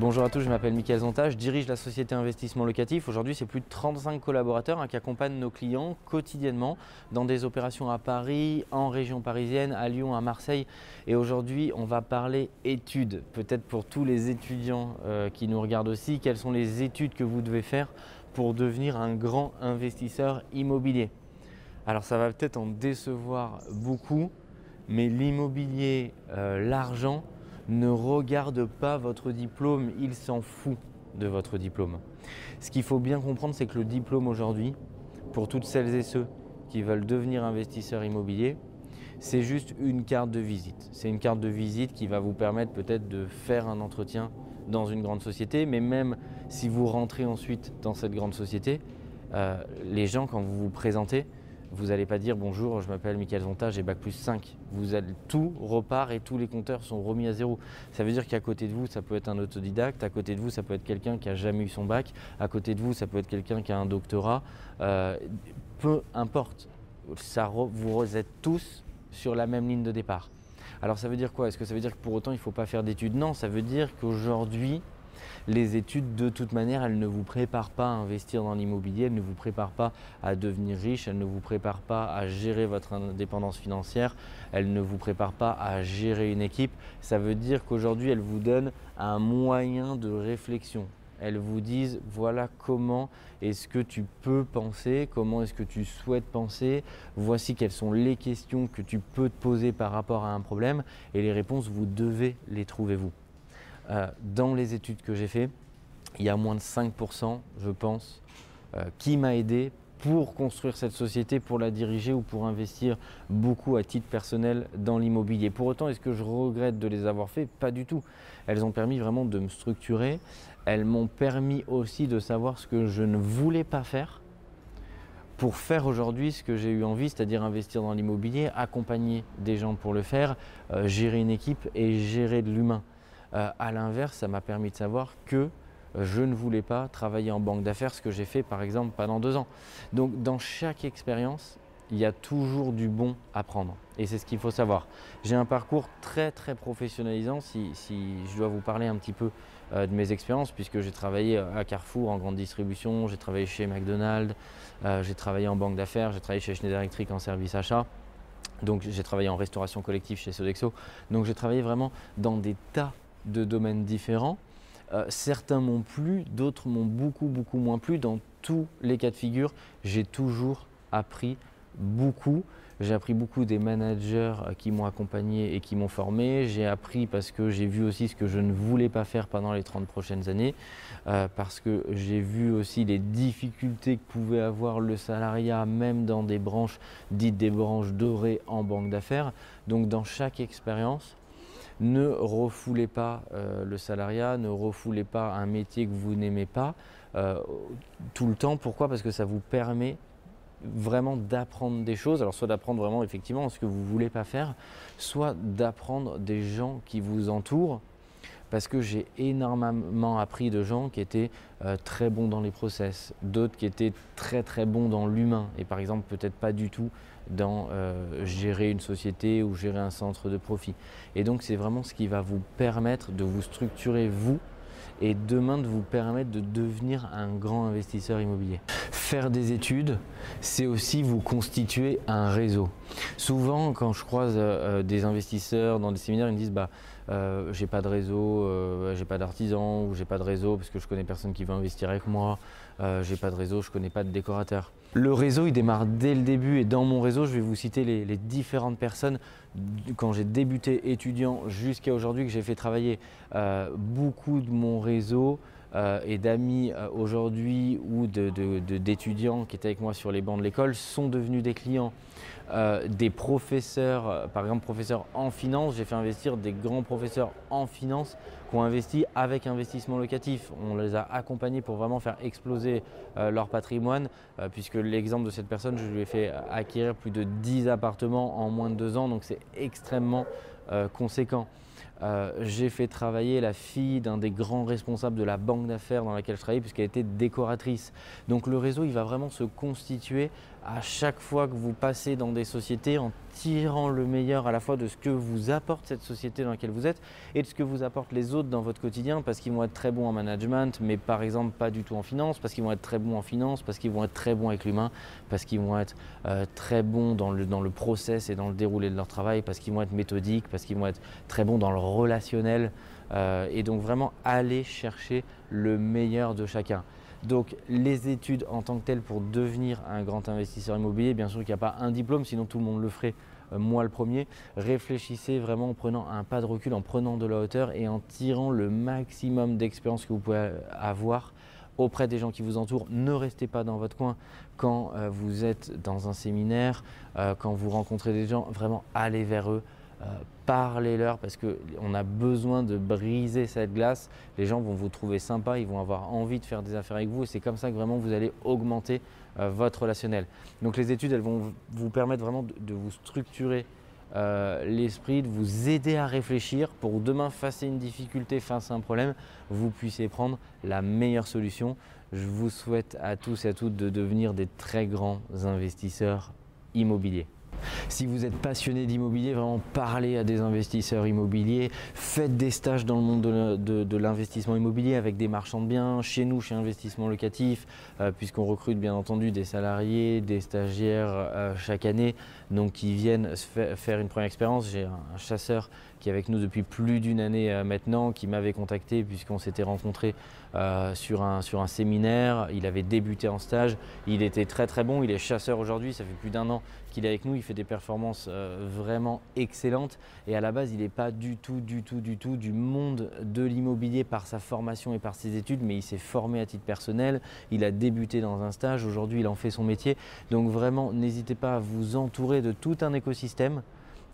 Bonjour à tous, je m'appelle Mickaël Zonta, je dirige la société Investissement Locatif. Aujourd'hui, c'est plus de 35 collaborateurs hein, qui accompagnent nos clients quotidiennement dans des opérations à Paris, en région parisienne, à Lyon, à Marseille. Et aujourd'hui, on va parler études. Peut-être pour tous les étudiants euh, qui nous regardent aussi, quelles sont les études que vous devez faire pour devenir un grand investisseur immobilier? Alors ça va peut-être en décevoir beaucoup, mais l'immobilier, euh, l'argent, ne regarde pas votre diplôme, il s'en fout de votre diplôme. Ce qu'il faut bien comprendre, c'est que le diplôme aujourd'hui, pour toutes celles et ceux qui veulent devenir investisseurs immobiliers, c'est juste une carte de visite. C'est une carte de visite qui va vous permettre peut-être de faire un entretien dans une grande société, mais même si vous rentrez ensuite dans cette grande société, euh, les gens, quand vous vous présentez, vous n'allez pas dire bonjour, je m'appelle Michael Zonta, j'ai bac plus 5. Vous allez, tout repart et tous les compteurs sont remis à zéro. Ça veut dire qu'à côté de vous, ça peut être un autodidacte, à côté de vous, ça peut être quelqu'un qui a jamais eu son bac, à côté de vous, ça peut être quelqu'un qui a un doctorat. Euh, peu importe, ça vous êtes tous sur la même ligne de départ. Alors ça veut dire quoi? Est-ce que ça veut dire que pour autant il ne faut pas faire d'études? Non, ça veut dire qu'aujourd'hui, les études, de toute manière, elles ne vous préparent pas à investir dans l'immobilier, elles ne vous préparent pas à devenir riche, elles ne vous préparent pas à gérer votre indépendance financière, elles ne vous préparent pas à gérer une équipe. Ça veut dire qu'aujourd'hui, elles vous donnent un moyen de réflexion. Elles vous disent voilà comment est-ce que tu peux penser, comment est-ce que tu souhaites penser, voici quelles sont les questions que tu peux te poser par rapport à un problème et les réponses, vous devez les trouver vous. Euh, dans les études que j'ai faites, il y a moins de 5%, je pense, euh, qui m'a aidé pour construire cette société, pour la diriger ou pour investir beaucoup à titre personnel dans l'immobilier. Pour autant, est-ce que je regrette de les avoir fait? Pas du tout. Elles ont permis vraiment de me structurer. Elles m'ont permis aussi de savoir ce que je ne voulais pas faire pour faire aujourd'hui ce que j'ai eu envie, c'est-à-dire investir dans l'immobilier, accompagner des gens pour le faire, euh, gérer une équipe et gérer de l'humain. Euh, à l'inverse, ça m'a permis de savoir que euh, je ne voulais pas travailler en banque d'affaires, ce que j'ai fait par exemple pendant deux ans. Donc dans chaque expérience, il y a toujours du bon à prendre. Et c'est ce qu'il faut savoir. J'ai un parcours très très professionnalisant si, je dois vous parler un petit peu euh, de mes expériences, puisque j'ai travaillé à Carrefour en grande distribution, j'ai travaillé chez McDonald's, j'ai travaillé en banque d'affaires, j'ai travaillé chez Schneider Electric en service achat. Donc j'ai travaillé en restauration collective chez Sodexo. Donc j'ai travaillé vraiment dans des tas de domaines différents. Euh, certains m'ont plu, d'autres m'ont beaucoup, beaucoup moins plu. Dans tous les cas de figure, j'ai toujours appris beaucoup. J'ai appris beaucoup des managers euh, qui m'ont accompagné et qui m'ont formé. J'ai appris parce que j'ai vu aussi ce que je ne voulais pas faire pendant les 30 prochaines années, euh, parce que j'ai vu aussi les difficultés que pouvait avoir le salariat, même dans des branches dites des branches dorées en banque d'affaires. Donc dans chaque expérience, ne refoulez pas euh, le salariat, ne refoulez pas un métier que vous n'aimez pas euh, tout le temps. Pourquoi? Parce que ça vous permet vraiment d'apprendre des choses. Alors soit d'apprendre vraiment effectivement ce que vous ne voulez pas faire, soit d'apprendre des gens qui vous entourent parce que j'ai énormément appris de gens qui étaient euh, très bons dans les process, d'autres qui étaient très très bons dans l'humain et par exemple peut-être pas du tout dans euh, gérer une société ou gérer un centre de profit. Et donc c'est vraiment ce qui va vous permettre de vous structurer vous et demain de vous permettre de devenir un grand investisseur immobilier. Faire des études, c'est aussi vous constituer un réseau. Souvent, quand je croise euh, des investisseurs dans des séminaires, ils me disent bah, euh, j'ai pas de réseau, euh, j'ai pas d'artisan ou j'ai pas de réseau parce que je connais personne qui veut investir avec moi, euh, j'ai pas de réseau, je connais pas de décorateur. Le réseau il démarre dès le début et dans mon réseau je vais vous citer les, les différentes personnes quand j'ai débuté étudiant jusqu'à aujourd'hui que j'ai fait travailler beaucoup de mon réseau. Euh, et d'amis euh, aujourd'hui ou d'étudiants qui étaient avec moi sur les bancs de l'école sont devenus des clients. Euh, des professeurs, par exemple professeurs en finance, j'ai fait investir des grands professeurs en finance qui ont investi avec investissement locatif. On les a accompagnés pour vraiment faire exploser leur patrimoine, puisque l'exemple de cette personne, je lui ai fait acquérir plus de 10 appartements en moins de deux ans, donc c'est extrêmement conséquent. Euh, j'ai fait travailler la fille d'un des grands responsables de la banque d'affaires dans laquelle je travaillais puisqu'elle était décoratrice. Donc le réseau, il va vraiment se constituer à chaque fois que vous passez dans des sociétés en tirant le meilleur à la fois de ce que vous apporte cette société dans laquelle vous êtes et de ce que vous apportent les autres dans votre quotidien parce qu'ils vont être très bons en management mais par exemple pas du tout en finance, parce qu'ils vont être très bons en finance, parce qu'ils vont être très bons avec l'humain, parce qu'ils vont être euh, très bons dans le, dans le process et dans le déroulé de leur travail, parce qu'ils vont être méthodiques, parce qu'ils vont être très bons dans le relationnel euh, et donc vraiment aller chercher le meilleur de chacun. Donc les études en tant que telles pour devenir un grand investisseur immobilier, bien sûr qu'il n'y a pas un diplôme, sinon tout le monde le ferait, euh, moi le premier. Réfléchissez vraiment en prenant un pas de recul, en prenant de la hauteur et en tirant le maximum d'expérience que vous pouvez avoir auprès des gens qui vous entourent. Ne restez pas dans votre coin quand euh, vous êtes dans un séminaire, euh, quand vous rencontrez des gens, vraiment allez vers eux. Euh, parlez-leur parce qu'on a besoin de briser cette glace. Les gens vont vous trouver sympa, ils vont avoir envie de faire des affaires avec vous et c'est comme ça que vraiment vous allez augmenter euh, votre relationnel. Donc les études, elles vont vous permettre vraiment de, vous structurer euh, l'esprit, de vous aider à réfléchir pour demain face à une difficulté, face à un problème, vous puissiez prendre la meilleure solution. Je vous souhaite à tous et à toutes de devenir des très grands investisseurs immobiliers. Si vous êtes passionné d'immobilier, vraiment parlez à des investisseurs immobiliers, faites des stages dans le monde de, l'investissement immobilier avec des marchands de biens, chez nous, chez Investissement Locatif, euh, puisqu'on recrute bien entendu des salariés, des stagiaires euh, chaque année, donc qui viennent faire une première expérience. J'ai un, chasseur qui est avec nous depuis plus d'une année euh, maintenant, qui m'avait contacté puisqu'on s'était rencontré sur, un, sur un séminaire. Il avait débuté en stage, il était très très bon, il est chasseur aujourd'hui, ça fait plus d'un an qu'il est avec nous, il fait des performances euh, vraiment excellentes. Et à la base il n'est pas du tout, du tout, du tout du monde de l'immobilier par sa formation et par ses études, mais il s'est formé à titre personnel, il a débuté dans un stage, aujourd'hui il en fait son métier, donc vraiment n'hésitez pas à vous entourer de tout un écosystème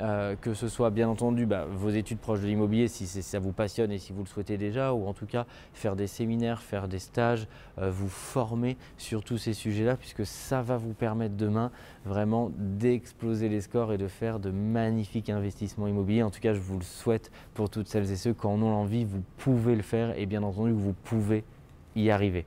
euh, que ce soit bien entendu bah, vos études proches de l'immobilier si ça vous passionne et si vous le souhaitez déjà, ou en tout cas faire des séminaires, faire des stages, euh, vous former sur tous ces sujets-là, puisque ça va vous permettre demain vraiment d'exploser les scores et de faire de magnifiques investissements immobiliers. En tout cas, je vous le souhaite pour toutes celles et ceux qui en ont l'envie, vous pouvez le faire et bien entendu, vous pouvez y arriver.